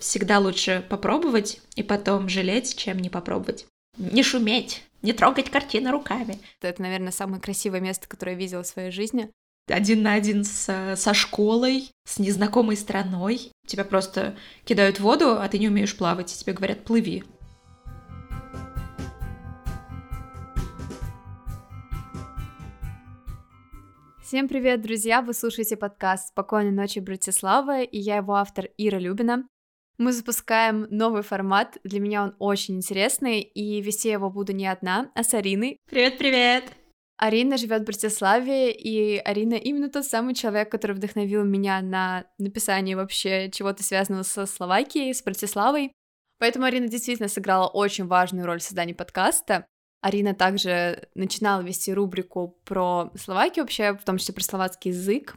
Всегда лучше попробовать и потом жалеть, чем не попробовать. Не шуметь, не трогать картины руками. Это, наверное, самое красивое место, которое я видела в своей жизни. Один на один с, со школой, с незнакомой страной. Тебя просто кидают в воду, а ты не умеешь плавать, и тебе говорят «плыви». Всем привет, друзья! Вы слушаете подкаст «Спокойной ночи, Братислава» и я его автор Ира Любина. Мы запускаем новый формат, для меня он очень интересный, и вести его буду не одна, а с Ариной. Привет-привет! Арина живет в Братиславе, и Арина именно тот самый человек, который вдохновил меня на написание вообще чего-то связанного со Словакией, с Братиславой. Поэтому Арина действительно сыграла очень важную роль в создании подкаста. Арина также начинала вести рубрику про Словакию вообще, в том числе про словацкий язык.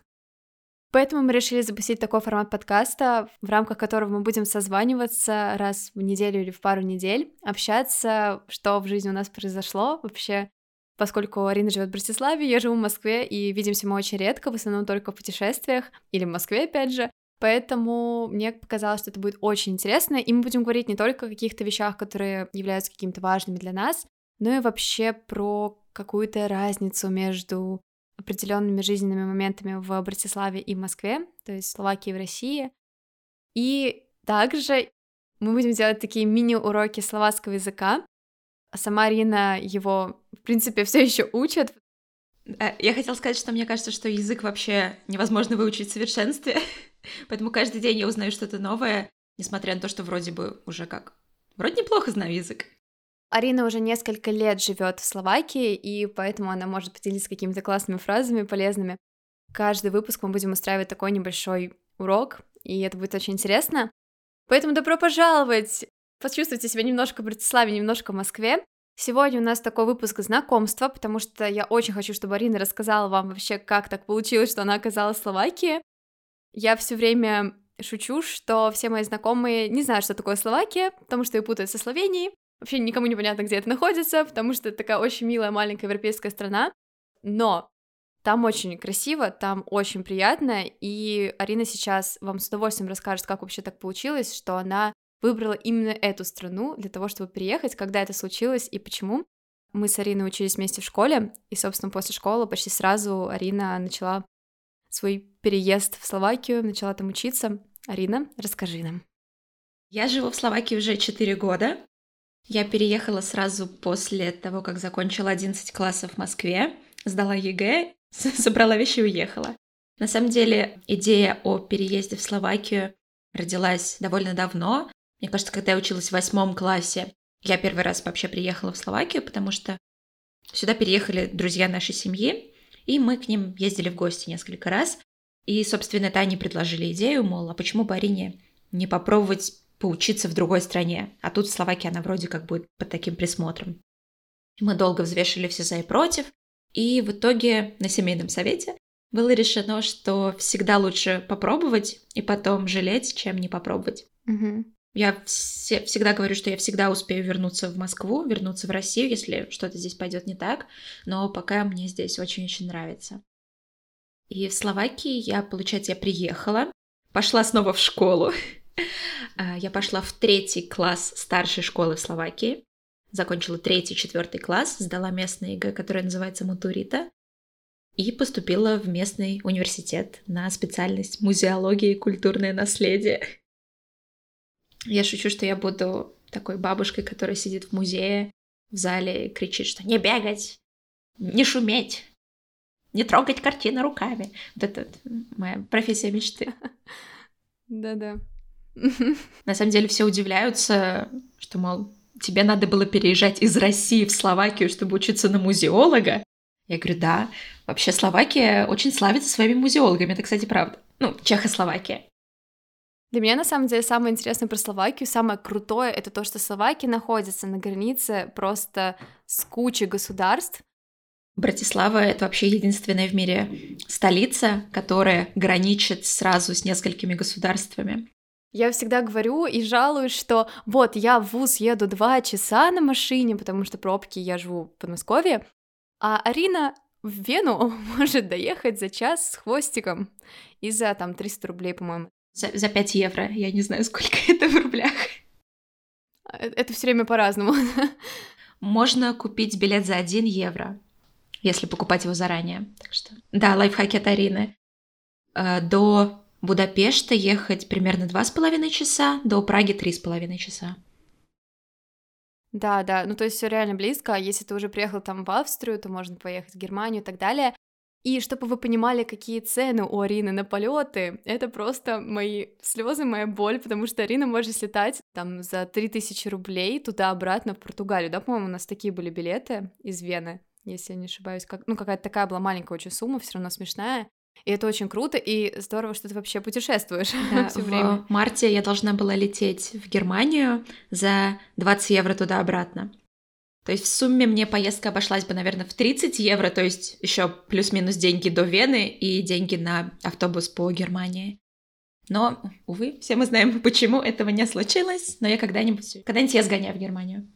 Поэтому мы решили запустить такой формат подкаста, в рамках которого мы будем созваниваться раз в неделю или в пару недель, общаться, что в жизни у нас произошло вообще. Поскольку Арина живет в Братиславе, я живу в Москве, и видимся мы очень редко, в основном только в путешествиях, или в Москве, опять же. Поэтому мне показалось, что это будет очень интересно, и мы будем говорить не только о каких-то вещах, которые являются какими-то важными для нас, ну и вообще про какую-то разницу между определенными жизненными моментами в Братиславе и Москве, то есть Словакии и в России. И также мы будем делать такие мини-уроки словацкого языка. Сама Арина его, в принципе, все еще учит. Э, я хотела сказать, что мне кажется, что язык вообще невозможно выучить в совершенстве, поэтому каждый день я узнаю что-то новое, несмотря на то, что вроде бы уже как... Вроде неплохо знаю язык. Арина уже несколько лет живет в Словакии, и поэтому она может поделиться какими-то классными фразами, полезными. Каждый выпуск мы будем устраивать такой небольшой урок, и это будет очень интересно. Поэтому добро пожаловать! Почувствуйте себя немножко в Братиславе, немножко в Москве. Сегодня у нас такой выпуск знакомства, потому что я очень хочу, чтобы Арина рассказала вам вообще, как так получилось, что она оказалась в Словакии. Я все время шучу, что все мои знакомые не знают, что такое Словакия, потому что ее путают со Словенией. Вообще никому не понятно, где это находится, потому что это такая очень милая маленькая европейская страна. Но там очень красиво, там очень приятно, и Арина сейчас вам с удовольствием расскажет, как вообще так получилось, что она выбрала именно эту страну для того, чтобы приехать, когда это случилось и почему. Мы с Ариной учились вместе в школе, и, собственно, после школы почти сразу Арина начала свой переезд в Словакию, начала там учиться. Арина, расскажи нам. Я живу в Словакии уже 4 года. Я переехала сразу после того, как закончила 11 классов в Москве, сдала ЕГЭ, собрала вещи и уехала. На самом деле, идея о переезде в Словакию родилась довольно давно. Мне кажется, когда я училась в восьмом классе, я первый раз вообще приехала в Словакию, потому что сюда переехали друзья нашей семьи, и мы к ним ездили в гости несколько раз. И, собственно, это они предложили идею, мол, а почему бы не попробовать поучиться в другой стране. А тут в Словакии она вроде как будет под таким присмотром. Мы долго взвешивали все за и против, и в итоге на семейном совете было решено, что всегда лучше попробовать и потом жалеть, чем не попробовать. Угу. Я все, всегда говорю, что я всегда успею вернуться в Москву, вернуться в Россию, если что-то здесь пойдет не так, но пока мне здесь очень-очень нравится. И в Словакии я, получается, я приехала, пошла снова в школу, я пошла в третий класс старшей школы в Словакии, закончила третий, четвертый класс, сдала местный ЕГЭ, которое называется maturita, и поступила в местный университет на специальность музеология и культурное наследие. Я шучу, что я буду такой бабушкой, которая сидит в музее в зале и кричит, что не бегать, не шуметь, не трогать картины руками. Вот это моя профессия мечты. Да-да. На самом деле все удивляются, что, мол, тебе надо было переезжать из России в Словакию, чтобы учиться на музеолога. Я говорю, да, вообще Словакия очень славится своими музеологами, это, кстати, правда. Ну, Чехословакия. Для меня, на самом деле, самое интересное про Словакию, самое крутое, это то, что Словакия находится на границе просто с кучей государств. Братислава — это вообще единственная в мире столица, которая граничит сразу с несколькими государствами. Я всегда говорю и жалуюсь, что вот я в ВУЗ еду два часа на машине, потому что пробки, я живу в Подмосковье, а Арина в Вену может доехать за час с хвостиком и за там 300 рублей, по-моему. За, за 5 евро. Я не знаю, сколько это в рублях. Э, это все время по-разному. Можно купить билет за 1 евро, если покупать его заранее. Так что, да, лайфхаки от Арины. Э, до Будапешта ехать примерно 2,5 часа, до Праги 3,5 часа. Да, да, ну то есть все реально близко. А если ты уже приехал там в Австрию, то можно поехать в Германию и так далее. И чтобы вы понимали, какие цены у Арины на полеты, это просто мои слезы, моя боль, потому что Арина может слетать там за 3000 рублей туда-обратно в Португалию, да, по-моему, у нас такие были билеты из Вены, если я не ошибаюсь, как, ну какая-то такая была маленькая очень сумма, все равно смешная, и это очень круто, и здорово, что ты вообще путешествуешь да, все время. В марте я должна была лететь в Германию за 20 евро туда-обратно. То есть в сумме мне поездка обошлась бы, наверное, в 30 евро, то есть еще плюс-минус деньги до Вены и деньги на автобус по Германии. Но, увы, все мы знаем, почему этого не случилось, но я когда-нибудь, когда-нибудь я сгоняю в Германию.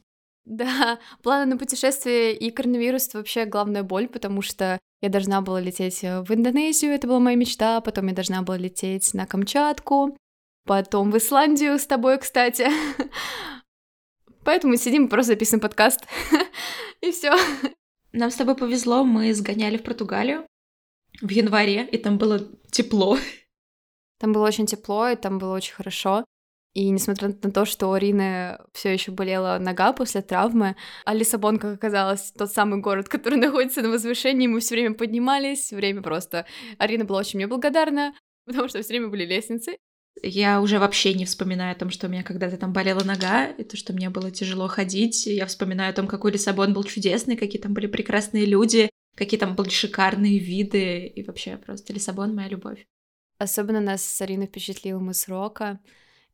Да, планы на путешествие и коронавирус — это вообще главная боль, потому что я должна была лететь в Индонезию, это была моя мечта, потом я должна была лететь на Камчатку, потом в Исландию с тобой, кстати. Поэтому сидим просто записываем подкаст. и все. Нам с тобой повезло, мы сгоняли в Португалию в январе, и там было тепло. Там было очень тепло, и там было очень хорошо. И несмотря на то, что у Арины все еще болела нога после травмы, а Лиссабон, как оказалось, тот самый город, который находится на возвышении, мы все время поднимались, время просто. Арина была очень мне благодарна, потому что все время были лестницы, я уже вообще не вспоминаю о том, что у меня когда-то там болела нога, и то, что мне было тяжело ходить. Я вспоминаю о том, какой Лиссабон был чудесный, какие там были прекрасные люди, какие там были шикарные виды, и вообще просто Лиссабон — моя любовь. Особенно нас с Ариной впечатлил мыс Рока.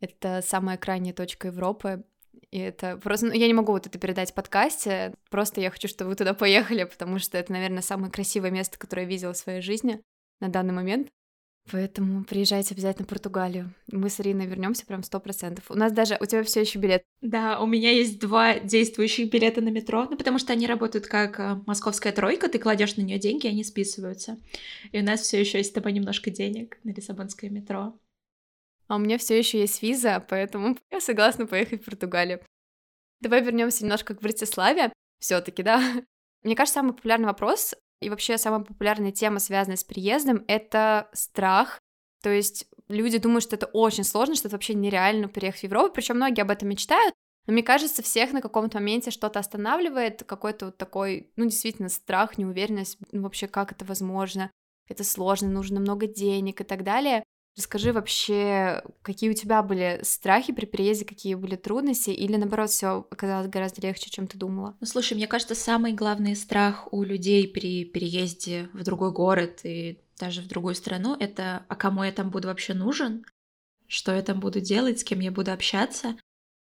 Это самая крайняя точка Европы. И это просто... Ну, я не могу вот это передать в подкасте, просто я хочу, чтобы вы туда поехали, потому что это, наверное, самое красивое место, которое я видела в своей жизни на данный момент. Поэтому приезжайте обязательно в Португалию. Мы с Ириной вернемся прям сто процентов. У нас даже у тебя все еще билет. Да, у меня есть два действующих билета на метро, ну потому что они работают как э, московская тройка, ты кладешь на нее деньги, они списываются. И у нас все еще есть с тобой немножко денег на Лиссабонское метро. А у меня все еще есть виза, поэтому я согласна поехать в Португалию. Давай вернемся немножко к Братиславе. Все-таки, да. Мне кажется, самый популярный вопрос и вообще самая популярная тема, связанная с переездом, это страх. То есть люди думают, что это очень сложно, что это вообще нереально переехать в Европу, причем многие об этом мечтают, но мне кажется, всех на каком-то моменте что-то останавливает, какой-то вот такой, ну, действительно, страх, неуверенность, ну, вообще, как это возможно, это сложно, нужно много денег и так далее. Расскажи вообще, какие у тебя были страхи при переезде, какие были трудности, или наоборот, все оказалось гораздо легче, чем ты думала? Ну, слушай, мне кажется, самый главный страх у людей при переезде в другой город и даже в другую страну это а кому я там буду вообще нужен, что я там буду делать, с кем я буду общаться.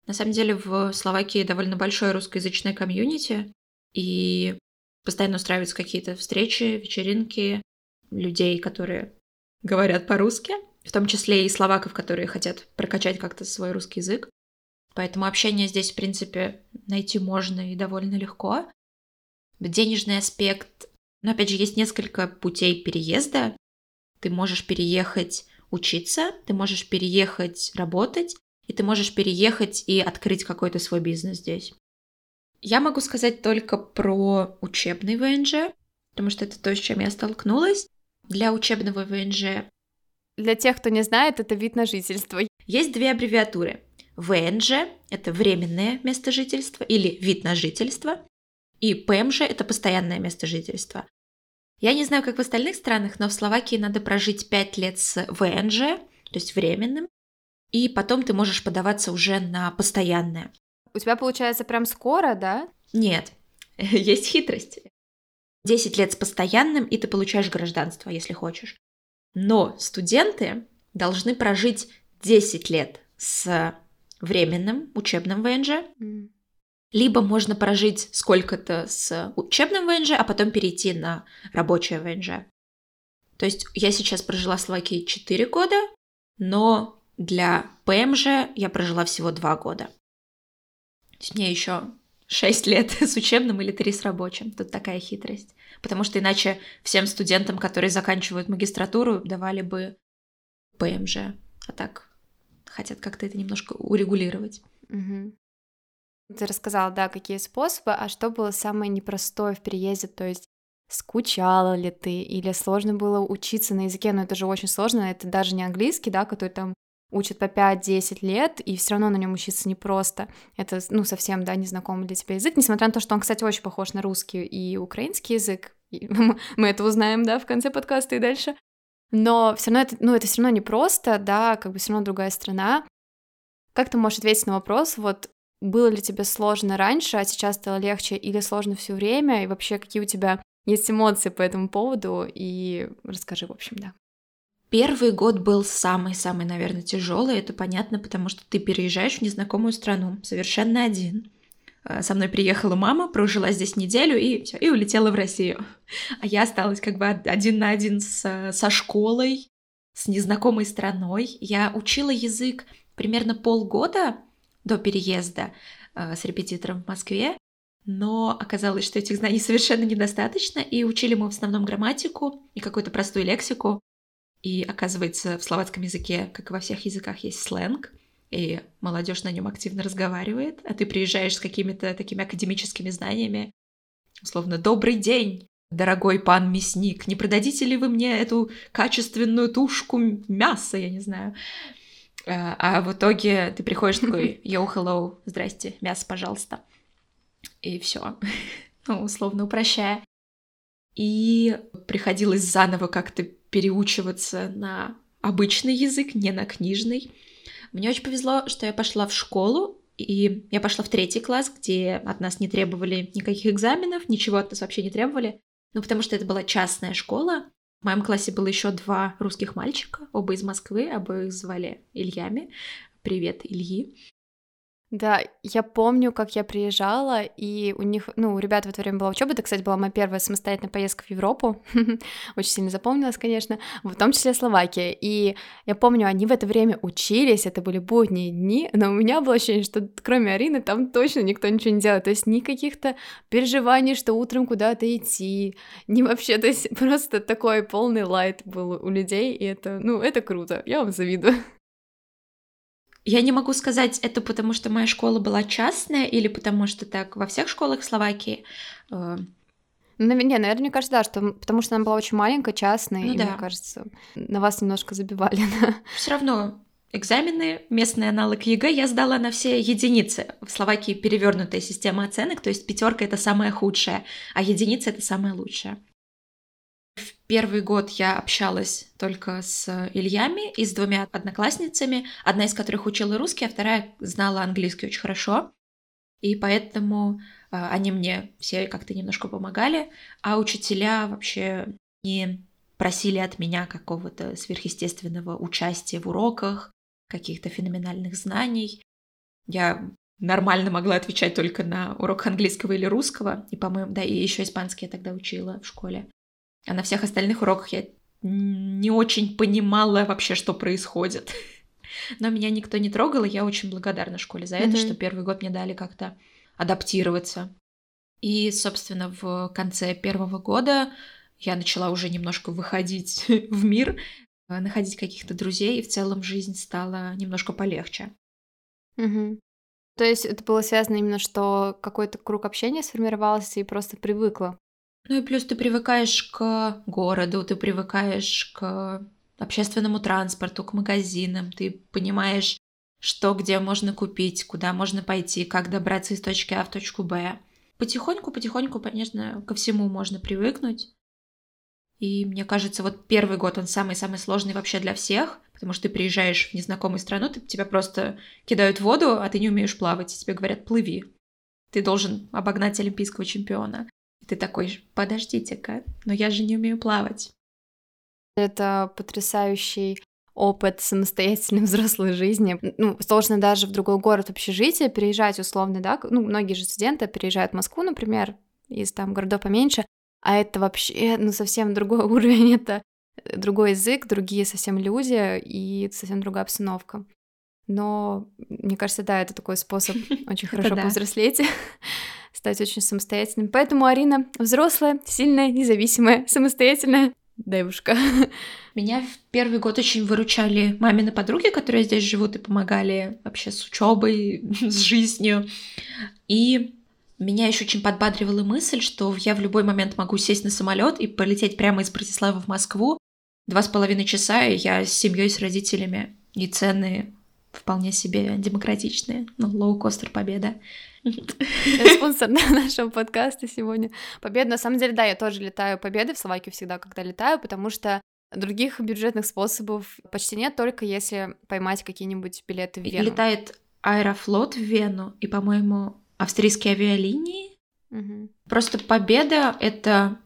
На самом деле в Словакии довольно большое русскоязычное комьюнити, и постоянно устраиваются какие-то встречи, вечеринки людей, которые говорят по-русски в том числе и словаков, которые хотят прокачать как-то свой русский язык. Поэтому общение здесь, в принципе, найти можно и довольно легко. Денежный аспект, но опять же, есть несколько путей переезда. Ты можешь переехать учиться, ты можешь переехать работать, и ты можешь переехать и открыть какой-то свой бизнес здесь. Я могу сказать только про учебный ВНЖ, потому что это то, с чем я столкнулась. Для учебного ВНЖ для тех, кто не знает, это вид на жительство. Есть две аббревиатуры. ВНЖ – это временное место жительства или вид на жительство, и ПМЖ – это постоянное место жительства. Я не знаю, как в остальных странах, но в Словакии надо прожить 5 лет с ВНЖ, то есть временным, и потом ты можешь подаваться уже на постоянное. У тебя получается прям скоро, да? Нет, есть хитрость. 10 лет с постоянным, и ты получаешь гражданство, если хочешь. Но студенты должны прожить 10 лет с временным учебным ВНЖ, mm. либо можно прожить сколько-то с учебным ВНЖ, а потом перейти на рабочее ВНЖ. То есть я сейчас прожила в Словакии 4 года, но для ПМЖ я прожила всего 2 года. То есть мне еще 6 лет с учебным или 3 с рабочим. Тут такая хитрость потому что иначе всем студентам, которые заканчивают магистратуру, давали бы ПМЖ. А так хотят как-то это немножко урегулировать. Угу. Ты рассказала, да, какие способы, а что было самое непростое в переезде, то есть скучала ли ты, или сложно было учиться на языке, но это же очень сложно, это даже не английский, да, который там учат по 5-10 лет, и все равно на нем учиться непросто. Это, ну, совсем, да, незнакомый для тебя язык, несмотря на то, что он, кстати, очень похож на русский и украинский язык. мы это узнаем, да, в конце подкаста и дальше. Но все равно это, ну, это все равно непросто, да, как бы все равно другая страна. Как ты можешь ответить на вопрос, вот было ли тебе сложно раньше, а сейчас стало легче, или сложно все время, и вообще какие у тебя есть эмоции по этому поводу, и расскажи, в общем, да. Первый год был самый-самый, наверное, тяжелый. Это понятно, потому что ты переезжаешь в незнакомую страну, совершенно один. А, со мной приехала мама, прожила здесь неделю и все, и улетела в Россию. А я осталась как бы один на один с, со школой, с незнакомой страной. Я учила язык примерно полгода до переезда э, с репетитором в Москве, но оказалось, что этих знаний совершенно недостаточно, и учили мы в основном грамматику и какую-то простую лексику. И оказывается, в словацком языке, как и во всех языках, есть сленг, и молодежь на нем активно разговаривает, а ты приезжаешь с какими-то такими академическими знаниями, условно «Добрый день, дорогой пан мясник, не продадите ли вы мне эту качественную тушку мяса, я не знаю». А, а в итоге ты приходишь такой «Йоу, hello, здрасте, мясо, пожалуйста». И все, ну, условно упрощая. И приходилось заново как-то переучиваться на обычный язык, не на книжный. Мне очень повезло, что я пошла в школу, и я пошла в третий класс, где от нас не требовали никаких экзаменов, ничего от нас вообще не требовали. Ну, потому что это была частная школа, в моем классе было еще два русских мальчика, оба из Москвы, обоих звали Ильями. Привет, Ильи. Да, я помню, как я приезжала, и у них, ну, у ребят в это время была учеба. Это, кстати, была моя первая самостоятельная поездка в Европу. Очень сильно запомнилась, конечно, в том числе Словакия. И я помню, они в это время учились, это были будние дни, но у меня было ощущение, что кроме Арины там точно никто ничего не делает. То есть ни каких-то переживаний, что утром куда-то идти, ни вообще, то есть просто такой полный лайт был у людей, и это, ну, это круто, я вам завидую. Я не могу сказать, это потому что моя школа была частная или потому что так во всех школах в Словакии. Э, ну, не, наверное, мне кажется, да, что потому что она была очень маленькая, частная, ну, и да. мне кажется, на вас немножко забивали. Все равно экзамены, местный аналог ЕГЭ я сдала на все единицы. В Словакии перевернутая система оценок, то есть пятерка это самая худшая, а единица это самая лучшая. Первый год я общалась только с Ильями и с двумя одноклассницами, одна из которых учила русский, а вторая знала английский очень хорошо. И поэтому э, они мне все как-то немножко помогали, а учителя вообще не просили от меня какого-то сверхъестественного участия в уроках, каких-то феноменальных знаний. Я нормально могла отвечать только на урок английского или русского, и, по-моему, да, и еще испанский я тогда учила в школе. А на всех остальных уроках я не очень понимала вообще, что происходит. Но меня никто не трогал, и я очень благодарна школе за это, mm-hmm. что первый год мне дали как-то адаптироваться. И, собственно, в конце первого года я начала уже немножко выходить в мир, э, находить каких-то друзей, и в целом жизнь стала немножко полегче. Угу. То есть это было связано именно, что какой-то круг общения сформировался и просто привыкла ну и плюс ты привыкаешь к городу, ты привыкаешь к общественному транспорту, к магазинам, ты понимаешь, что где можно купить, куда можно пойти, как добраться из точки А в точку Б. Потихоньку, потихоньку, конечно, ко всему можно привыкнуть. И мне кажется, вот первый год он самый-самый сложный вообще для всех, потому что ты приезжаешь в незнакомую страну, ты, тебя просто кидают в воду, а ты не умеешь плавать, и тебе говорят «плыви». Ты должен обогнать олимпийского чемпиона. И ты такой, подождите-ка, но я же не умею плавать. Это потрясающий опыт самостоятельной взрослой жизни. Ну, сложно даже в другой город общежитие переезжать условно, да, ну, многие же студенты переезжают в Москву, например, из там городов поменьше, а это вообще, ну, совсем другой уровень, это другой язык, другие совсем люди и совсем другая обстановка. Но мне кажется, да, это такой способ очень хорошо повзрослеть стать очень самостоятельным. Поэтому Арина взрослая, сильная, независимая, самостоятельная. девушка. Меня в первый год очень выручали мамины подруги, которые здесь живут и помогали вообще с учебой, с жизнью. И меня еще очень подбадривала мысль, что я в любой момент могу сесть на самолет и полететь прямо из Братиславы в Москву. Два с половиной часа, и я с семьей, с родителями. И цены вполне себе демократичные. Ну, лоукостер Победа. Спонсор нашего подкаста сегодня. Победа, на самом деле, да, я тоже летаю победы в Словакию всегда, когда летаю, потому что других бюджетных способов почти нет, только если поймать какие-нибудь билеты в Вену. Летает Аэрофлот в Вену, и, по-моему, австрийские авиалинии. Угу. Просто победа — это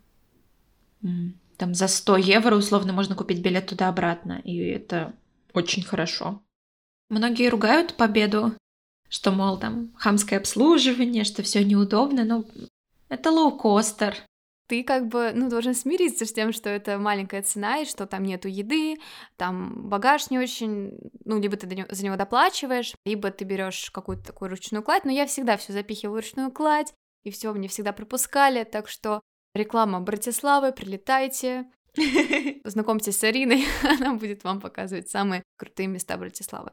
там за 100 евро условно можно купить билет туда-обратно, и это очень хорошо. Многие ругают победу, что, мол, там хамское обслуживание, что все неудобно, но это лоукостер. Ты как бы, ну, должен смириться с тем, что это маленькая цена, и что там нету еды, там багаж не очень, ну, либо ты за него доплачиваешь, либо ты берешь какую-то такую ручную кладь, но я всегда все запихиваю в ручную кладь, и все мне всегда пропускали, так что реклама Братиславы, прилетайте, знакомьтесь с Ариной, она будет вам показывать самые крутые места Братиславы.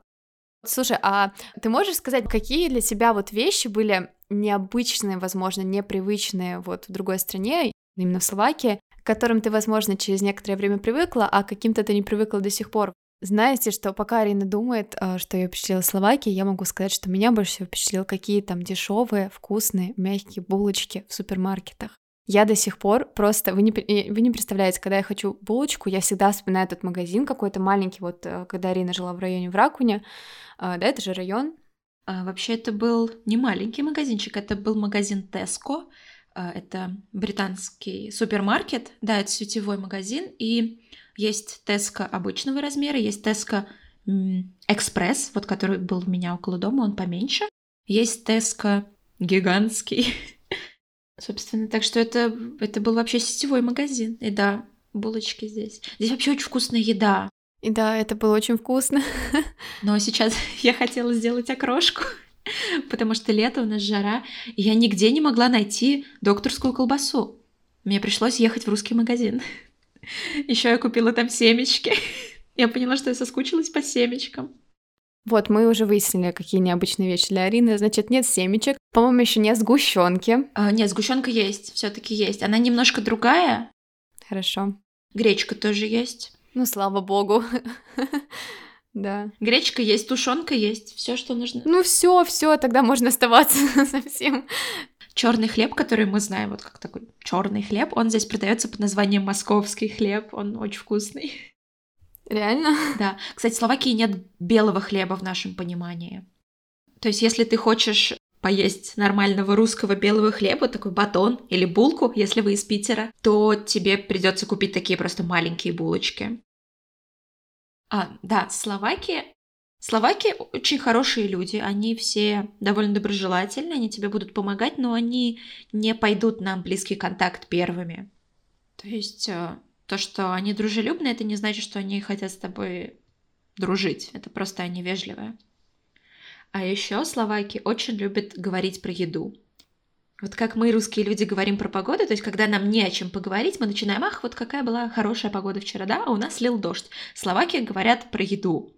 Слушай, а ты можешь сказать, какие для тебя вот вещи были необычные, возможно, непривычные вот в другой стране, именно в Словакии, к которым ты, возможно, через некоторое время привыкла, а каким-то ты не привыкла до сих пор? Знаете, что пока Арина думает, э, что ее впечатлила Словакия, я могу сказать, что меня больше всего впечатлило, какие там дешевые, вкусные, мягкие булочки в супермаркетах. Я до сих пор просто, вы не, вы не представляете, когда я хочу булочку, я всегда вспоминаю этот магазин какой-то маленький, вот э, когда Арина жила в районе Вракуня, а, да, это же район. А, вообще это был не маленький магазинчик, это был магазин Tesco, а, это британский супермаркет, да, это сетевой магазин, и есть Tesco обычного размера, есть Tesco Экспресс, вот который был у меня около дома, он поменьше, есть Tesco гигантский, Собственно, так что это, это был вообще сетевой магазин. И да, булочки здесь. Здесь вообще очень вкусная еда. И да, это было очень вкусно. Но сейчас я хотела сделать окрошку, потому что лето у нас жара, и я нигде не могла найти докторскую колбасу. Мне пришлось ехать в русский магазин. Еще я купила там семечки. Я поняла, что я соскучилась по семечкам. Вот, мы уже выяснили, какие необычные вещи для Арины. Значит, нет семечек. По-моему, еще нет сгущенки. А, нет, сгущенка есть, все-таки есть. Она немножко другая. Хорошо. Гречка тоже есть. Ну, слава богу. Да. Гречка есть, тушенка есть, все, что нужно. Ну все, все, тогда можно оставаться совсем. Черный хлеб, который мы знаем, вот как такой черный хлеб, он здесь продается под названием московский хлеб, он очень вкусный. Реально? Да. Кстати, в Словакии нет белого хлеба в нашем понимании. То есть, если ты хочешь поесть нормального русского белого хлеба, такой батон или булку, если вы из Питера, то тебе придется купить такие просто маленькие булочки. А, да, Словакия. Словаки очень хорошие люди, они все довольно доброжелательны, они тебе будут помогать, но они не пойдут на близкий контакт первыми. То есть э, то, что они дружелюбные, это не значит, что они хотят с тобой дружить. Это просто они вежливые. А еще словаки очень любят говорить про еду. Вот как мы, русские люди, говорим про погоду, то есть когда нам не о чем поговорить, мы начинаем, ах, вот какая была хорошая погода вчера, да, а у нас лил дождь. Словаки говорят про еду.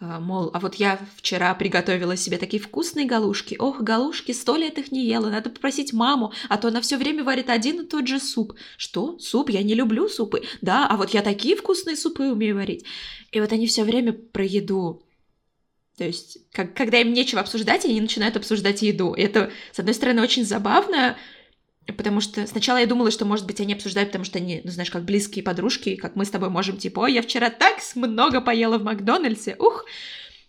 А, мол, а вот я вчера приготовила себе такие вкусные галушки. Ох, галушки, сто лет их не ела, надо попросить маму, а то она все время варит один и тот же суп. Что? Суп? Я не люблю супы. Да, а вот я такие вкусные супы умею варить. И вот они все время про еду. То есть, как, когда им нечего обсуждать, они начинают обсуждать еду. И это, с одной стороны, очень забавно, Потому что сначала я думала, что, может быть, они обсуждают, потому что они, ну, знаешь, как близкие подружки, как мы с тобой можем, типа, ой, я вчера так много поела в Макдональдсе, ух!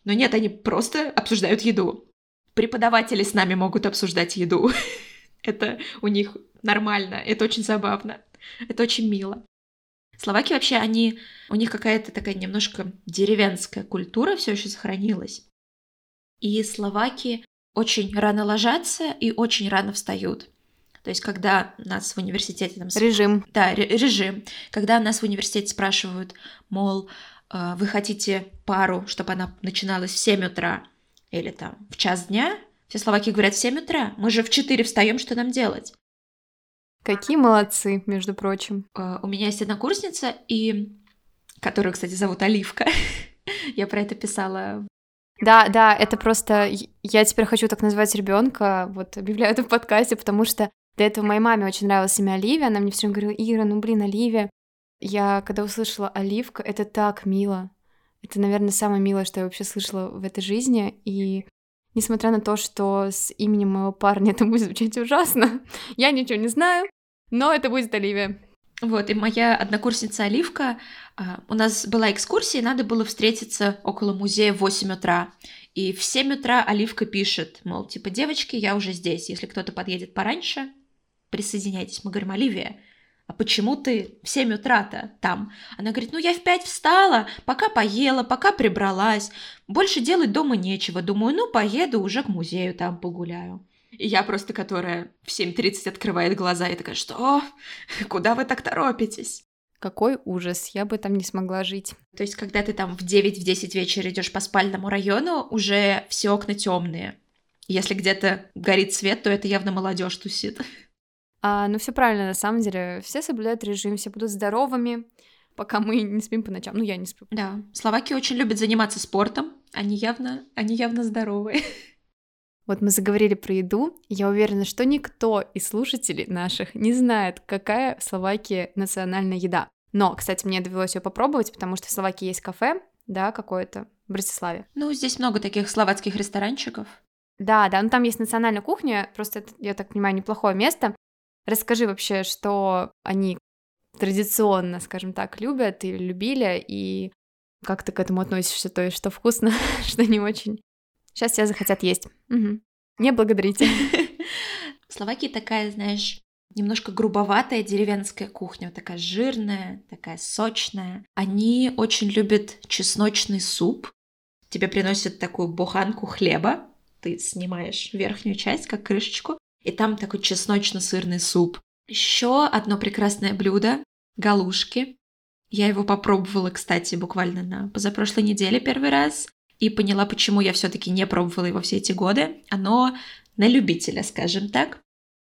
Но нет, они просто обсуждают еду. Преподаватели с нами могут обсуждать еду. Это у них нормально, это очень забавно, это очень мило. Словаки вообще, они, у них какая-то такая немножко деревенская культура все еще сохранилась. И словаки очень рано ложатся и очень рано встают. То есть, когда нас в университете... Там, режим. Да, режим. Когда нас в университете спрашивают, мол, э, вы хотите пару, чтобы она начиналась в 7 утра или там в час дня, все словаки говорят в 7 утра. Мы же в 4 встаем, что нам делать? Какие молодцы, между прочим. Uh, у меня есть одна курсница, и которую, кстати, зовут Оливка. Я про это писала. Да, да, это просто я теперь хочу так называть ребенка, вот объявляю это в подкасте, потому что до этого моей маме очень нравилось имя Оливия, она мне все время говорила, Ира, ну блин, Оливия. Я когда услышала Оливка, это так мило. Это, наверное, самое милое, что я вообще слышала в этой жизни. И несмотря на то, что с именем моего парня это будет звучать ужасно, я ничего не знаю, но это будет Оливия. Вот, и моя однокурсница Оливка, а, у нас была экскурсия, и надо было встретиться около музея в 8 утра. И в 7 утра Оливка пишет, мол, типа, девочки, я уже здесь, если кто-то подъедет пораньше, присоединяйтесь. Мы говорим, Оливия, а почему ты в 7 утра-то там? Она говорит, ну я в 5 встала, пока поела, пока прибралась. Больше делать дома нечего. Думаю, ну поеду уже к музею там погуляю. И я просто, которая в 7.30 открывает глаза и такая, что? Куда вы так торопитесь? Какой ужас, я бы там не смогла жить. То есть, когда ты там в 9-10 вечера идешь по спальному району, уже все окна темные. Если где-то горит свет, то это явно молодежь тусит. А, ну, все правильно, на самом деле. Все соблюдают режим, все будут здоровыми, пока мы не спим по ночам. Ну, я не сплю. Да. Словаки очень любят заниматься спортом. Они явно, они явно здоровые. Вот мы заговорили про еду. Я уверена, что никто из слушателей наших не знает, какая в Словакии национальная еда. Но, кстати, мне довелось ее попробовать, потому что в Словакии есть кафе, да, какое-то, в Братиславе. Ну, здесь много таких словацких ресторанчиков. Да, да, ну там есть национальная кухня, просто, это, я так понимаю, неплохое место. Расскажи вообще, что они традиционно, скажем так, любят или любили, и как ты к этому относишься, то есть что вкусно, что не очень. Сейчас все захотят есть. Угу. Не благодарите. В Словакии такая, знаешь, немножко грубоватая деревенская кухня, такая жирная, такая сочная. Они очень любят чесночный суп. Тебе приносят такую буханку хлеба, ты снимаешь верхнюю часть, как крышечку, и там такой чесночно-сырный суп. Еще одно прекрасное блюдо — галушки. Я его попробовала, кстати, буквально на позапрошлой неделе первый раз и поняла, почему я все-таки не пробовала его все эти годы. Оно на любителя, скажем так.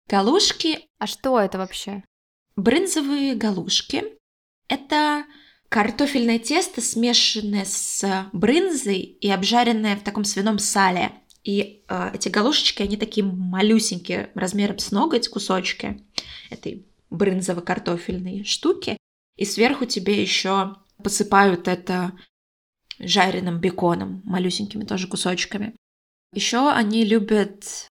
Галушки. А что это вообще? Брынзовые галушки. Это картофельное тесто, смешанное с брынзой и обжаренное в таком свином сале. И э, эти галушечки, они такие малюсенькие, размером с ноготь кусочки этой брынзово-картофельной штуки. И сверху тебе еще посыпают это жареным беконом, малюсенькими тоже кусочками. Еще они любят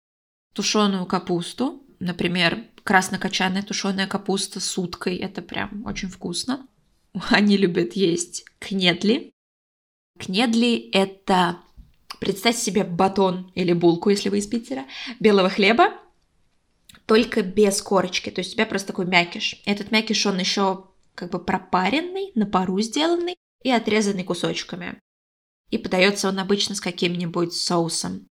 тушеную капусту, например, краснокочанная тушеная капуста с уткой, это прям очень вкусно. Они любят есть кнедли. Кнедли — это Представьте себе батон или булку, если вы из Питера, белого хлеба, только без корочки. То есть у тебя просто такой мякиш. Этот мякиш, он еще как бы пропаренный, на пару сделанный и отрезанный кусочками. И подается он обычно с каким-нибудь соусом.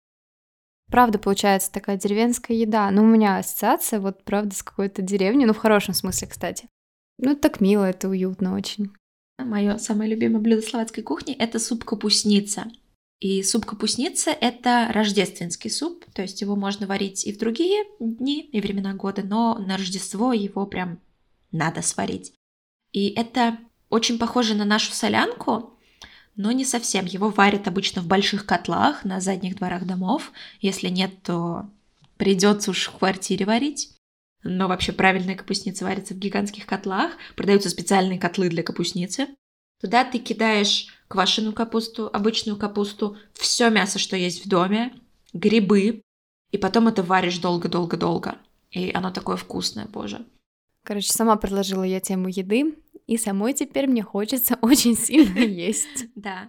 Правда, получается такая деревенская еда. Ну, у меня ассоциация, вот, правда, с какой-то деревней, ну, в хорошем смысле, кстати. Ну, это так мило, это уютно очень. Мое самое любимое блюдо словацкой кухни – это суп капустница. И суп капустница – это рождественский суп, то есть его можно варить и в другие дни и времена года, но на Рождество его прям надо сварить. И это очень похоже на нашу солянку, но не совсем. Его варят обычно в больших котлах на задних дворах домов. Если нет, то придется уж в квартире варить. Но вообще правильная капустница варится в гигантских котлах. Продаются специальные котлы для капустницы. Туда ты кидаешь квашеную капусту, обычную капусту, все мясо, что есть в доме, грибы, и потом это варишь долго-долго-долго. И оно такое вкусное, боже. Короче, сама предложила я тему еды, и самой теперь мне хочется очень сильно есть. Да.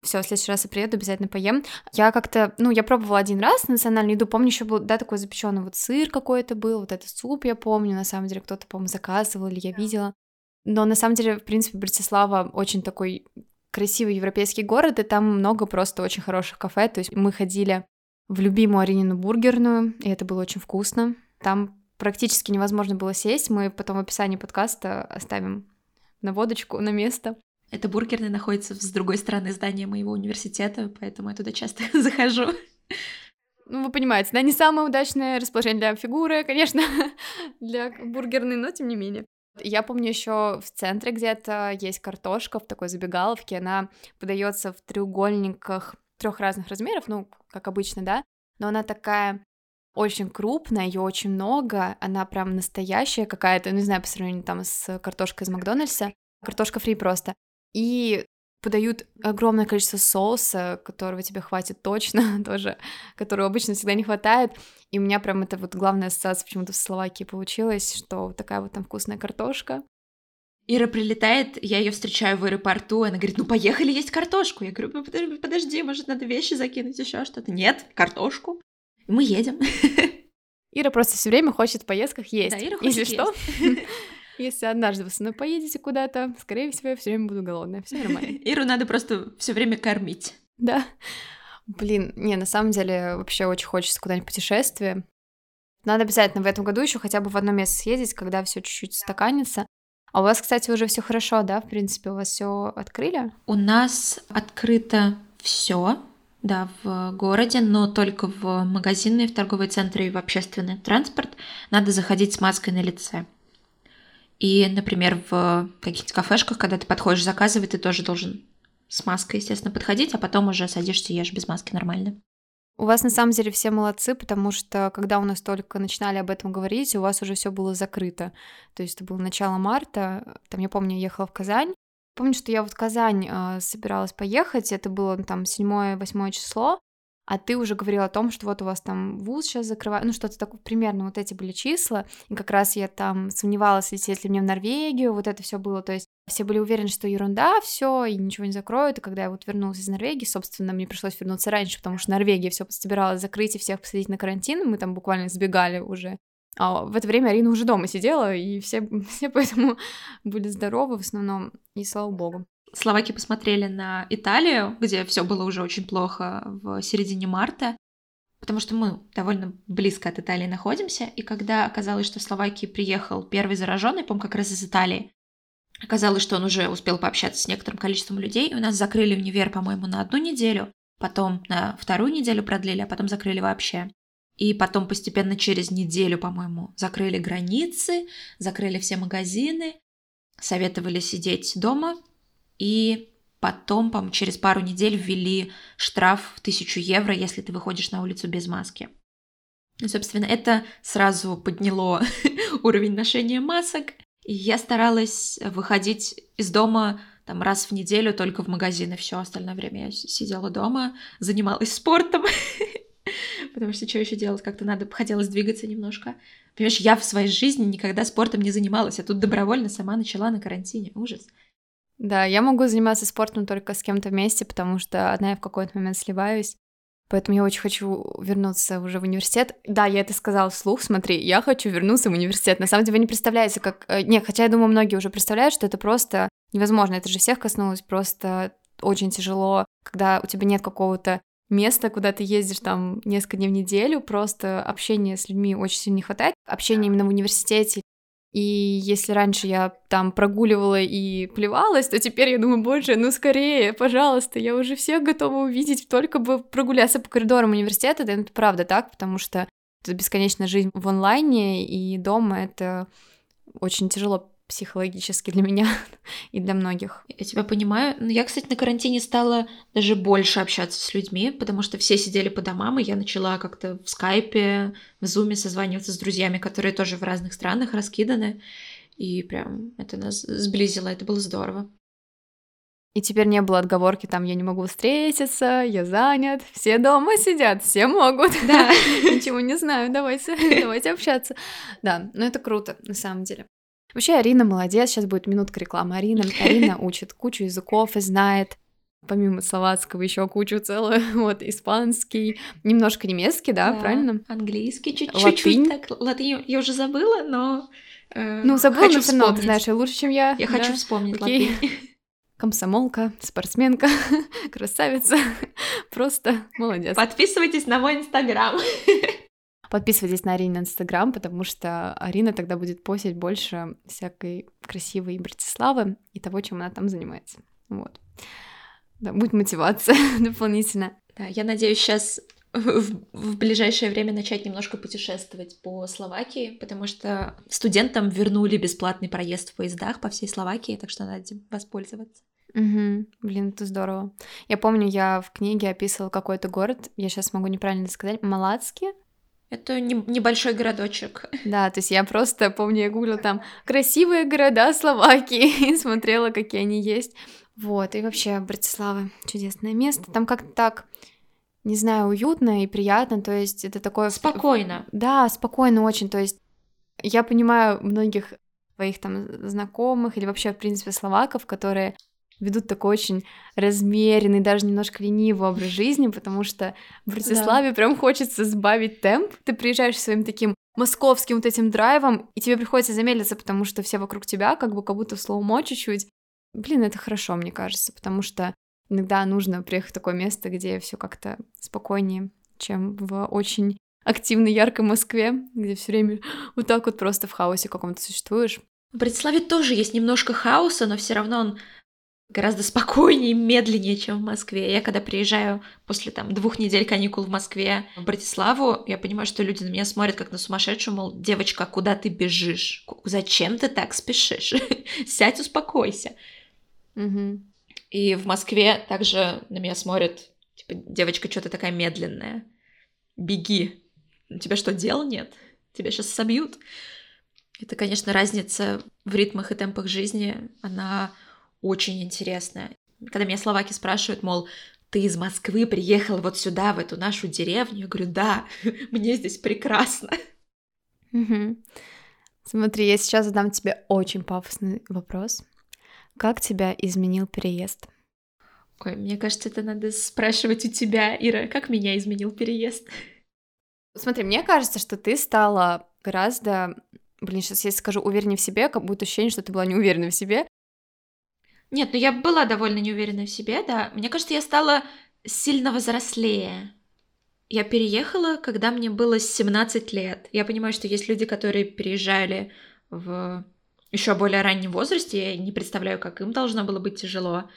Все, в следующий раз я приеду, обязательно поем. Я как-то, ну, я пробовала один раз национальную еду. Помню, еще был, да, такой запеченный вот сыр какой-то был, вот этот суп я помню, на самом деле кто-то, по-моему, заказывал или я видела. Но на самом деле, в принципе, Братислава очень такой красивый европейский город, и там много просто очень хороших кафе. То есть мы ходили в любимую Аринину бургерную, и это было очень вкусно. Там практически невозможно было сесть. Мы потом в описании подкаста оставим наводочку на место. Эта бургерная находится с другой стороны здания моего университета, поэтому я туда часто захожу. Ну, вы понимаете, да, не самое удачное расположение для фигуры, конечно, для бургерной, но тем не менее. Я помню еще в центре где-то есть картошка в такой забегаловке, она подается в треугольниках трех разных размеров, ну, как обычно, да, но она такая очень крупная, ее очень много, она прям настоящая какая-то, не знаю, по сравнению там с картошкой из Макдональдса, картошка фри просто. И подают огромное количество соуса, которого тебе хватит точно тоже, которого обычно всегда не хватает. И у меня прям это вот главная ассоциация почему-то в Словакии получилась, что такая вот там вкусная картошка. Ира прилетает, я ее встречаю в аэропорту, она говорит, ну поехали есть картошку. Я говорю, «Ну, подожди, подожди, может надо вещи закинуть, еще что-то. Нет, картошку. Мы едем. Ира просто все время хочет в поездках есть. Да, Ира хочет Если что, если однажды вы со мной поедете куда-то, скорее всего, я все время буду голодная. Все нормально. Иру надо просто все время кормить. Да. Блин, не, на самом деле вообще очень хочется куда-нибудь путешествие. Надо обязательно в этом году еще хотя бы в одно место съездить, когда все чуть-чуть стаканится. А у вас, кстати, уже все хорошо, да? В принципе, у вас все открыли? У нас открыто все, да, в городе, но только в магазины, в торговые центры и в общественный транспорт надо заходить с маской на лице. И, например, в каких-то кафешках, когда ты подходишь заказывать, ты тоже должен с маской, естественно, подходить, а потом уже садишься и ешь без маски нормально. У вас на самом деле все молодцы, потому что когда у нас только начинали об этом говорить, у вас уже все было закрыто. То есть это было начало марта, там я помню, я ехала в Казань. Помню, что я вот в Казань э, собиралась поехать, это было там 7-8 число, а ты уже говорил о том, что вот у вас там вуз сейчас закрывает, ну что-то такое, примерно вот эти были числа, и как раз я там сомневалась, лететь ли мне в Норвегию, вот это все было, то есть все были уверены, что ерунда, все, и ничего не закроют, и когда я вот вернулась из Норвегии, собственно, мне пришлось вернуться раньше, потому что Норвегия все собиралась закрыть и всех посадить на карантин, мы там буквально сбегали уже, а в это время Арина уже дома сидела, и все, все поэтому были здоровы в основном, и слава богу. Словаки посмотрели на Италию, где все было уже очень плохо в середине марта, потому что мы довольно близко от Италии находимся, и когда оказалось, что в Словакии приехал первый зараженный, помню, как раз из Италии, оказалось, что он уже успел пообщаться с некоторым количеством людей, и у нас закрыли универ, по-моему, на одну неделю, потом на вторую неделю продлили, а потом закрыли вообще. И потом постепенно через неделю, по-моему, закрыли границы, закрыли все магазины, советовали сидеть дома, и потом, по через пару недель ввели штраф в тысячу евро, если ты выходишь на улицу без маски. И, собственно, это сразу подняло уровень ношения масок. И я старалась выходить из дома там раз в неделю только в магазин, и все остальное время я сидела дома, занималась спортом, потому что что еще делать, как-то надо, хотелось двигаться немножко. Понимаешь, я в своей жизни никогда спортом не занималась, а тут добровольно сама начала на карантине. Ужас. Да, я могу заниматься спортом только с кем-то вместе, потому что одна я в какой-то момент сливаюсь. Поэтому я очень хочу вернуться уже в университет. Да, я это сказала вслух, смотри, я хочу вернуться в университет. На самом деле вы не представляете, как... Э, нет, хотя я думаю, многие уже представляют, что это просто невозможно. Это же всех коснулось, просто очень тяжело, когда у тебя нет какого-то места, куда ты ездишь там несколько дней в неделю, просто общения с людьми очень сильно не хватает. Общение именно в университете и если раньше я там прогуливала и плевалась, то теперь я думаю, боже, ну скорее, пожалуйста, я уже всех готова увидеть, только бы прогуляться по коридорам университета, да это правда так, потому что это бесконечная жизнь в онлайне, и дома это очень тяжело психологически для меня и для многих. Я тебя понимаю. Но я, кстати, на карантине стала даже больше общаться с людьми, потому что все сидели по домам, и я начала как-то в скайпе, в зуме созваниваться с друзьями, которые тоже в разных странах раскиданы. И прям это нас сблизило, это было здорово. И теперь не было отговорки, там, я не могу встретиться, я занят, все дома сидят, все могут. Да. Ничего не знаю, давайте, давайте общаться. Да, но это круто, на самом деле. Вообще Арина молодец, сейчас будет минутка рекламы. Арина, Арина учит кучу языков и знает помимо словацкого еще кучу целую, вот, испанский, немножко немецкий, да, да правильно? Английский, чуть-чуть, так, латынь я уже забыла, но э, Ну, забыла, но все равно, ты знаешь, лучше, чем я. Я да? хочу вспомнить Окей. латынь. Комсомолка, спортсменка, красавица, просто молодец. Подписывайтесь на мой инстаграм. Подписывайтесь на Арину Инстаграм, потому что Арина тогда будет постить больше всякой красивой Братиславы и того, чем она там занимается. Вот. Да, будет мотивация дополнительно. Да, я надеюсь, сейчас в, в ближайшее время начать немножко путешествовать по Словакии, потому что студентам вернули бесплатный проезд в поездах по всей Словакии, так что надо этим воспользоваться. Угу. Блин, это здорово. Я помню, я в книге описывала какой-то город, я сейчас могу неправильно сказать, Малацки. Это не, небольшой городочек. Да, то есть я просто, помню, я гуглила там красивые города Словакии и смотрела, какие они есть. Вот, и вообще Братислава чудесное место. Там как-то так, не знаю, уютно и приятно, то есть это такое... Спокойно. Да, спокойно очень, то есть я понимаю многих своих там знакомых или вообще, в принципе, словаков, которые ведут такой очень размеренный, даже немножко ленивый образ жизни, потому что в Братиславе да. прям хочется сбавить темп. Ты приезжаешь своим таким московским вот этим драйвом, и тебе приходится замедлиться, потому что все вокруг тебя как бы как будто в слоумо чуть-чуть. Блин, это хорошо, мне кажется, потому что иногда нужно приехать в такое место, где все как-то спокойнее, чем в очень активной, яркой Москве, где все время вот так вот просто в хаосе каком-то существуешь. В Братиславе тоже есть немножко хаоса, но все равно он гораздо спокойнее и медленнее, чем в Москве. Я когда приезжаю после там двух недель каникул в Москве в Братиславу, я понимаю, что люди на меня смотрят как на сумасшедшую, мол, девочка, куда ты бежишь? Зачем ты так спешишь? Сядь, успокойся. Угу. И в Москве также на меня смотрят, типа, девочка, что то такая медленная? Беги. У тебя что, дел нет? Тебя сейчас собьют. Это, конечно, разница в ритмах и темпах жизни, она очень интересная. Когда меня словаки спрашивают, мол, ты из Москвы приехал вот сюда, в эту нашу деревню, я говорю, да, мне здесь прекрасно. Угу. Смотри, я сейчас задам тебе очень пафосный вопрос. Как тебя изменил переезд? Ой, мне кажется, это надо спрашивать у тебя, Ира, как меня изменил переезд? Смотри, мне кажется, что ты стала гораздо, блин, сейчас я скажу увереннее в себе, как будто ощущение, что ты была не уверена в себе, нет, ну я была довольно неуверена в себе, да. Мне кажется, я стала сильно взрослее. Я переехала, когда мне было 17 лет. Я понимаю, что есть люди, которые переезжали в еще более раннем возрасте. Я не представляю, как им должно было быть тяжело.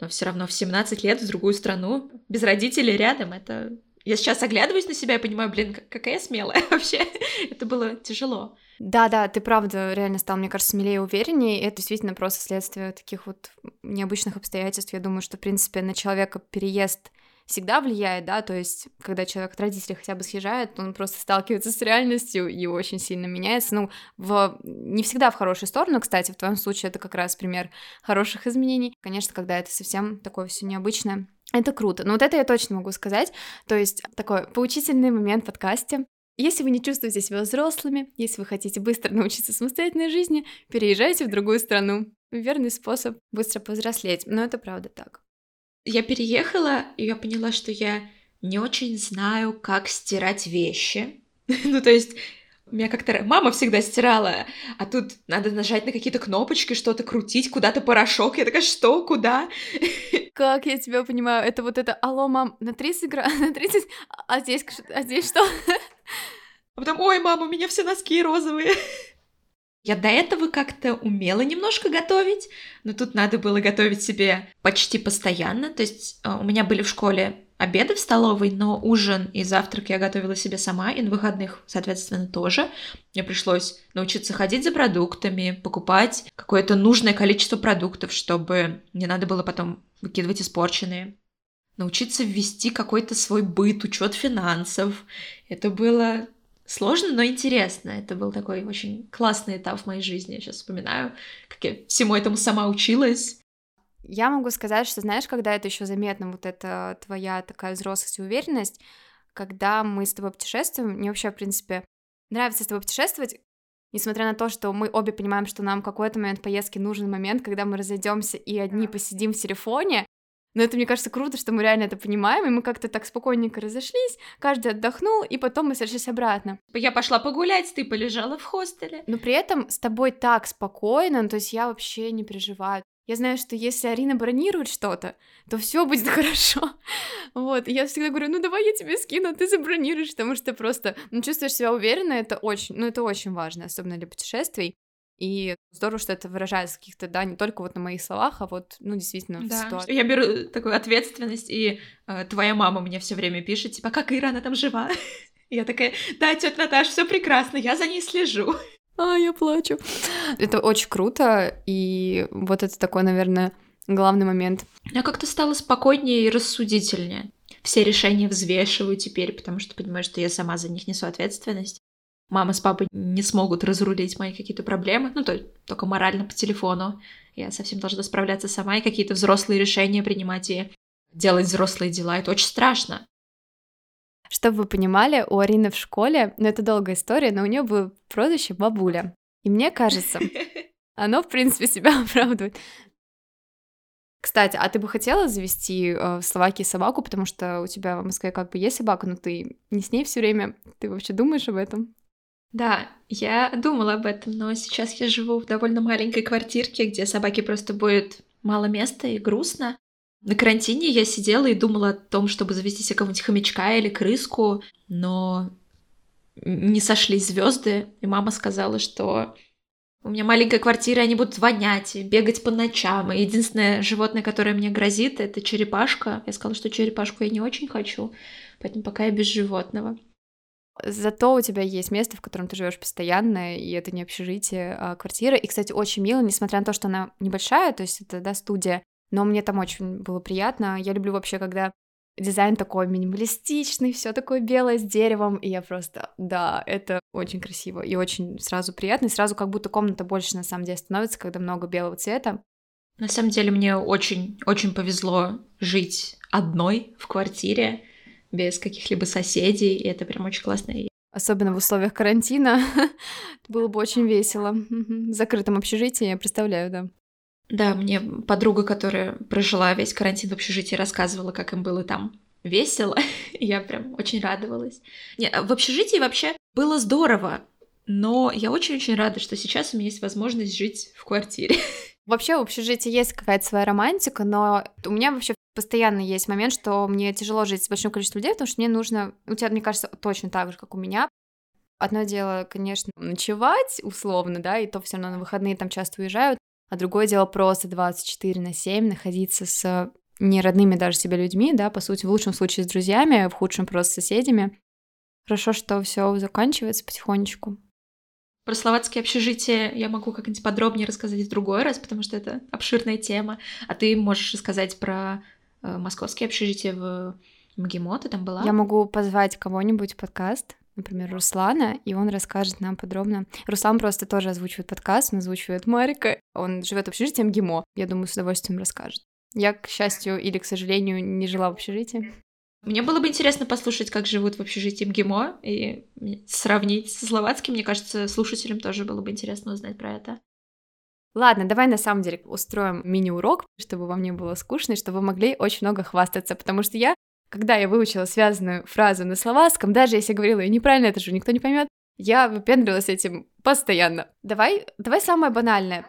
Но все равно в 17 лет в другую страну, без родителей рядом, это... Я сейчас оглядываюсь на себя и понимаю, блин, какая я смелая вообще. это было тяжело. Да-да, ты правда реально стал, мне кажется, смелее увереннее. Это действительно просто следствие таких вот необычных обстоятельств. Я думаю, что, в принципе, на человека переезд всегда влияет, да, то есть, когда человек от родителей хотя бы съезжает, он просто сталкивается с реальностью и очень сильно меняется, ну, в... не всегда в хорошую сторону, кстати, в твоем случае это как раз пример хороших изменений. Конечно, когда это совсем такое все необычное, это круто. Но вот это я точно могу сказать. То есть такой поучительный момент в подкасте. Если вы не чувствуете себя взрослыми, если вы хотите быстро научиться самостоятельной жизни, переезжайте в другую страну. Верный способ быстро повзрослеть, но это правда так. Я переехала, и я поняла, что я не очень знаю, как стирать вещи. ну, то есть, у меня как-то мама всегда стирала, а тут надо нажать на какие-то кнопочки, что-то крутить, куда-то порошок. Я такая, что, куда? Как я тебя понимаю? Это вот это, алло, мам, на 30 грамм, на 30, а здесь, а здесь что? А потом, ой, мама, у меня все носки розовые. Я до этого как-то умела немножко готовить, но тут надо было готовить себе почти постоянно. То есть э, у меня были в школе обеды в столовой, но ужин и завтрак я готовила себе сама, и на выходных, соответственно, тоже. Мне пришлось научиться ходить за продуктами, покупать какое-то нужное количество продуктов, чтобы не надо было потом выкидывать испорченные. Научиться ввести какой-то свой быт, учет финансов. Это было сложно, но интересно. Это был такой очень классный этап в моей жизни. Я сейчас вспоминаю, как я всему этому сама училась. Я могу сказать, что знаешь, когда это еще заметно, вот эта твоя такая взрослость и уверенность, когда мы с тобой путешествуем, мне вообще, в принципе, нравится с тобой путешествовать, несмотря на то, что мы обе понимаем, что нам какой-то момент поездки нужен момент, когда мы разойдемся и одни посидим в телефоне, но это, мне кажется, круто, что мы реально это понимаем, и мы как-то так спокойненько разошлись, каждый отдохнул, и потом мы сошлись обратно. Я пошла погулять, ты полежала в хостеле. Но при этом с тобой так спокойно, ну, то есть я вообще не переживаю. Я знаю, что если Арина бронирует что-то, то все будет хорошо. Вот, и я всегда говорю, ну давай я тебе скину, а ты забронируешь, потому что просто, ну, чувствуешь себя уверенно, это очень, ну, это очень важно, особенно для путешествий. И здорово, что это выражается каких-то, да, не только вот на моих словах, а вот, ну, действительно, да. в ситуации. Я беру такую ответственность, и э, твоя мама мне все время пишет, типа, как Ира, она там жива? Я такая, да, тетя Наташа, все прекрасно, я за ней слежу. А, я плачу. Это очень круто, и вот это такой, наверное, главный момент. Я как-то стала спокойнее и рассудительнее. Все решения взвешиваю теперь, потому что понимаю, что я сама за них несу ответственность. Мама с папой не смогут разрулить мои какие-то проблемы, ну, то только морально по телефону. Я совсем должна справляться сама и какие-то взрослые решения принимать и делать взрослые дела. Это очень страшно. Чтобы вы понимали, у Арины в школе, ну это долгая история, но у нее было прозвище бабуля. И мне кажется, оно, в принципе, себя оправдывает. Кстати, а ты бы хотела завести э, в Словакии собаку, потому что у тебя в Москве как бы есть собака, но ты не с ней все время. Ты вообще думаешь об этом? Да, я думала об этом, но сейчас я живу в довольно маленькой квартирке, где собаке просто будет мало места и грустно. На карантине я сидела и думала о том, чтобы завести себе какого-нибудь хомячка или крыску, но не сошлись звезды, и мама сказала, что у меня маленькая квартира, они будут вонять, бегать по ночам. И единственное животное, которое мне грозит, это черепашка. Я сказала, что черепашку я не очень хочу, поэтому пока я без животного. Зато у тебя есть место, в котором ты живешь постоянно, и это не общежитие, а квартира. И, кстати, очень мило, несмотря на то, что она небольшая, то есть это, да, студия, но мне там очень было приятно. Я люблю вообще, когда дизайн такой минималистичный, все такое белое с деревом, и я просто, да, это очень красиво и очень сразу приятно, и сразу как будто комната больше на самом деле становится, когда много белого цвета. На самом деле мне очень-очень повезло жить одной в квартире, без каких-либо соседей, и это прям очень классно. Особенно в условиях карантина. Было бы очень весело. В закрытом общежитии, я представляю, да. Да, мне подруга, которая прожила весь карантин в общежитии, рассказывала, как им было там весело. я прям очень радовалась. Не, в общежитии вообще было здорово, но я очень-очень рада, что сейчас у меня есть возможность жить в квартире. Вообще в общежитии есть какая-то своя романтика, но у меня вообще постоянно есть момент, что мне тяжело жить с большим количеством людей, потому что мне нужно... У тебя, мне кажется, точно так же, как у меня. Одно дело, конечно, ночевать условно, да, и то все равно на выходные там часто уезжают, а другое дело просто 24 на 7 находиться с не родными даже себе людьми, да, по сути, в лучшем случае с друзьями, в худшем просто с соседями. Хорошо, что все заканчивается потихонечку. Про словацкие общежития я могу как-нибудь подробнее рассказать в другой раз, потому что это обширная тема. А ты можешь рассказать про московские общежития в МГИМО, ты там была? Я могу позвать кого-нибудь в подкаст, например, Руслана, и он расскажет нам подробно. Руслан просто тоже озвучивает подкаст, он озвучивает Марика, он живет в общежитии МГИМО. Я думаю, с удовольствием расскажет. Я, к счастью или к сожалению, не жила в общежитии. Мне было бы интересно послушать, как живут в общежитии МГИМО, и сравнить со словацким. Мне кажется, слушателям тоже было бы интересно узнать про это. Ладно, давай на самом деле устроим мини-урок, чтобы вам не было скучно, и чтобы вы могли очень много хвастаться, потому что я когда я выучила связанную фразу на словацком, даже если я говорила ее неправильно, это же никто не поймет, я выпендрилась этим постоянно. Давай, давай самое банальное.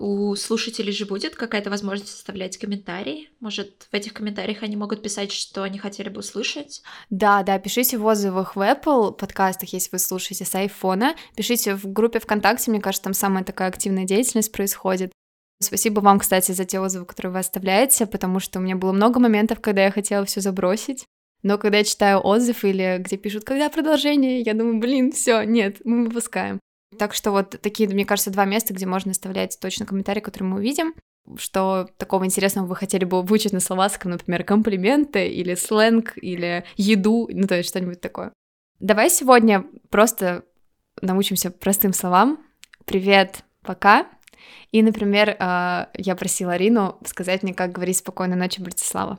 У слушателей же будет какая-то возможность оставлять комментарии. Может, в этих комментариях они могут писать, что они хотели бы услышать? Да, да, пишите в отзывах в Apple подкастах, если вы слушаете с айфона. Пишите в группе ВКонтакте, мне кажется, там самая такая активная деятельность происходит. Спасибо вам, кстати, за те отзывы, которые вы оставляете, потому что у меня было много моментов, когда я хотела все забросить. Но когда я читаю отзыв или где пишут, когда продолжение, я думаю, блин, все, нет, мы выпускаем. Так что вот такие, мне кажется, два места, где можно оставлять точно комментарии, которые мы увидим. Что такого интересного вы хотели бы выучить на словацком, например, комплименты или сленг, или еду, ну то есть что-нибудь такое. Давай сегодня просто научимся простым словам. Привет, пока. И, например, а, я просила Арину сказать мне, как говорить «спокойной ночи, Братислава».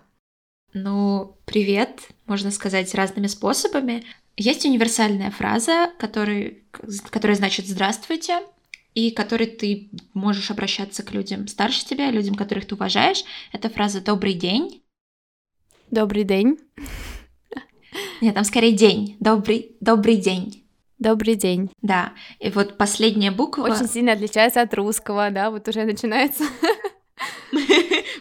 Ну, привет, можно сказать разными способами. Есть универсальная фраза, который, которая значит «здравствуйте», и которой ты можешь обращаться к людям старше тебя, людям, которых ты уважаешь. Это фраза «добрый день». Добрый день. Нет, там скорее день. Добрый, добрый день. Добрый день. Да, и вот последняя буква... Очень сильно отличается от русского, да, вот уже начинается.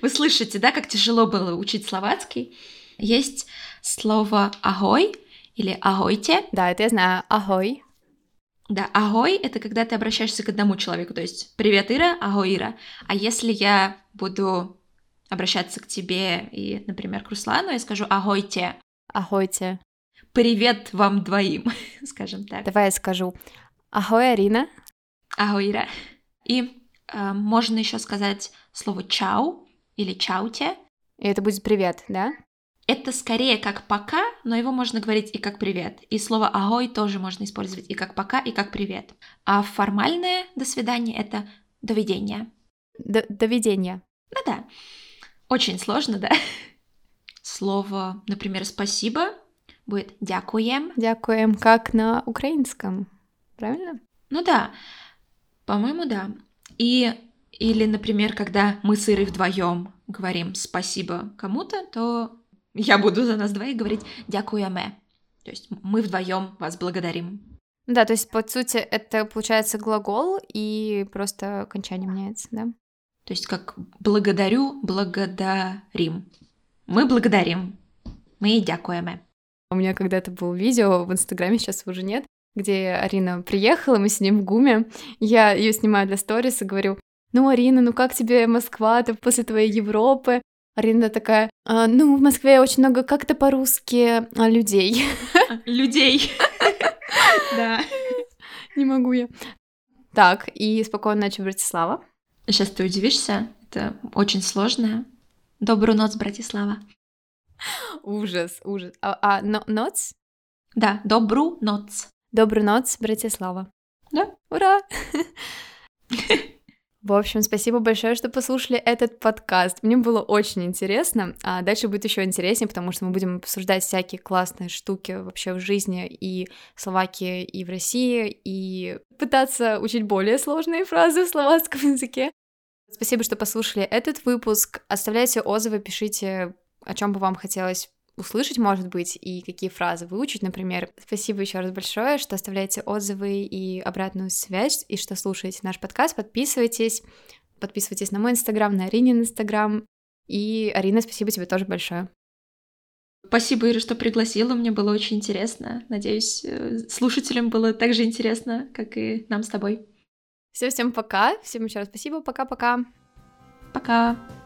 Вы слышите, да, как тяжело было учить словацкий? Есть слово «агой» или «агойте». Да, это я знаю, «агой». Да, агой — это когда ты обращаешься к одному человеку, то есть «Привет, Ира», «Агой, Ира». А если я буду обращаться к тебе и, например, к Руслану, я скажу «Агойте». Агойте. Привет вам двоим, скажем так. Давай я скажу. Агой, Арина. Агой, Ира. И э, можно еще сказать слово «чау» или «чауте». И это будет «привет», да? Это скорее как «пока», но его можно говорить и как «привет». И слово «агой» тоже можно использовать и как «пока», и как «привет». А формальное «до свидания» — это «доведение». Доведение. Да-да. Очень сложно, да? Слово, например, «спасибо» будет «дякуем». Дякуем, как на украинском, правильно? Ну да, по-моему, да. И или, например, когда мы с Ирой вдвоем говорим спасибо кому-то, то я буду за нас двоих говорить «дякуеме». То есть мы вдвоем вас благодарим. Да, то есть, по сути, это получается глагол, и просто окончание меняется, да? То есть как благодарю, благодарим. Мы благодарим. Мы дякуеме. У меня когда-то было видео в Инстаграме, сейчас уже нет, где Арина приехала, мы с ним в ГУМе. Я ее снимаю для сторис и говорю, ну, Арина, ну как тебе Москва ты после твоей Европы? Арина такая, а, ну, в Москве очень много как-то по-русски а, людей. Людей. Да. Не могу я. Так, и спокойной ночи, Братислава. Сейчас ты удивишься, это очень сложно. Добрую ночь, Братислава. Ужас, ужас. А, а но, ноц? Да, добрую ночь. Добрую ночь, Братислава. Да. Ура! В общем, спасибо большое, что послушали этот подкаст. Мне было очень интересно, а дальше будет еще интереснее, потому что мы будем обсуждать всякие классные штуки вообще в жизни и в Словакии, и в России, и пытаться учить более сложные фразы в словацком языке. Спасибо, что послушали этот выпуск. Оставляйте отзывы, пишите, о чем бы вам хотелось услышать, может быть, и какие фразы выучить, например. Спасибо еще раз большое, что оставляете отзывы и обратную связь, и что слушаете наш подкаст. Подписывайтесь, подписывайтесь на мой инстаграм, на Аринин инстаграм. И, Арина, спасибо тебе тоже большое. Спасибо, Ира, что пригласила. Мне было очень интересно. Надеюсь, э, слушателям было так же интересно, как и нам с тобой. Все, всем пока. Всем еще раз спасибо. Пока-пока. Пока. -пока. пока.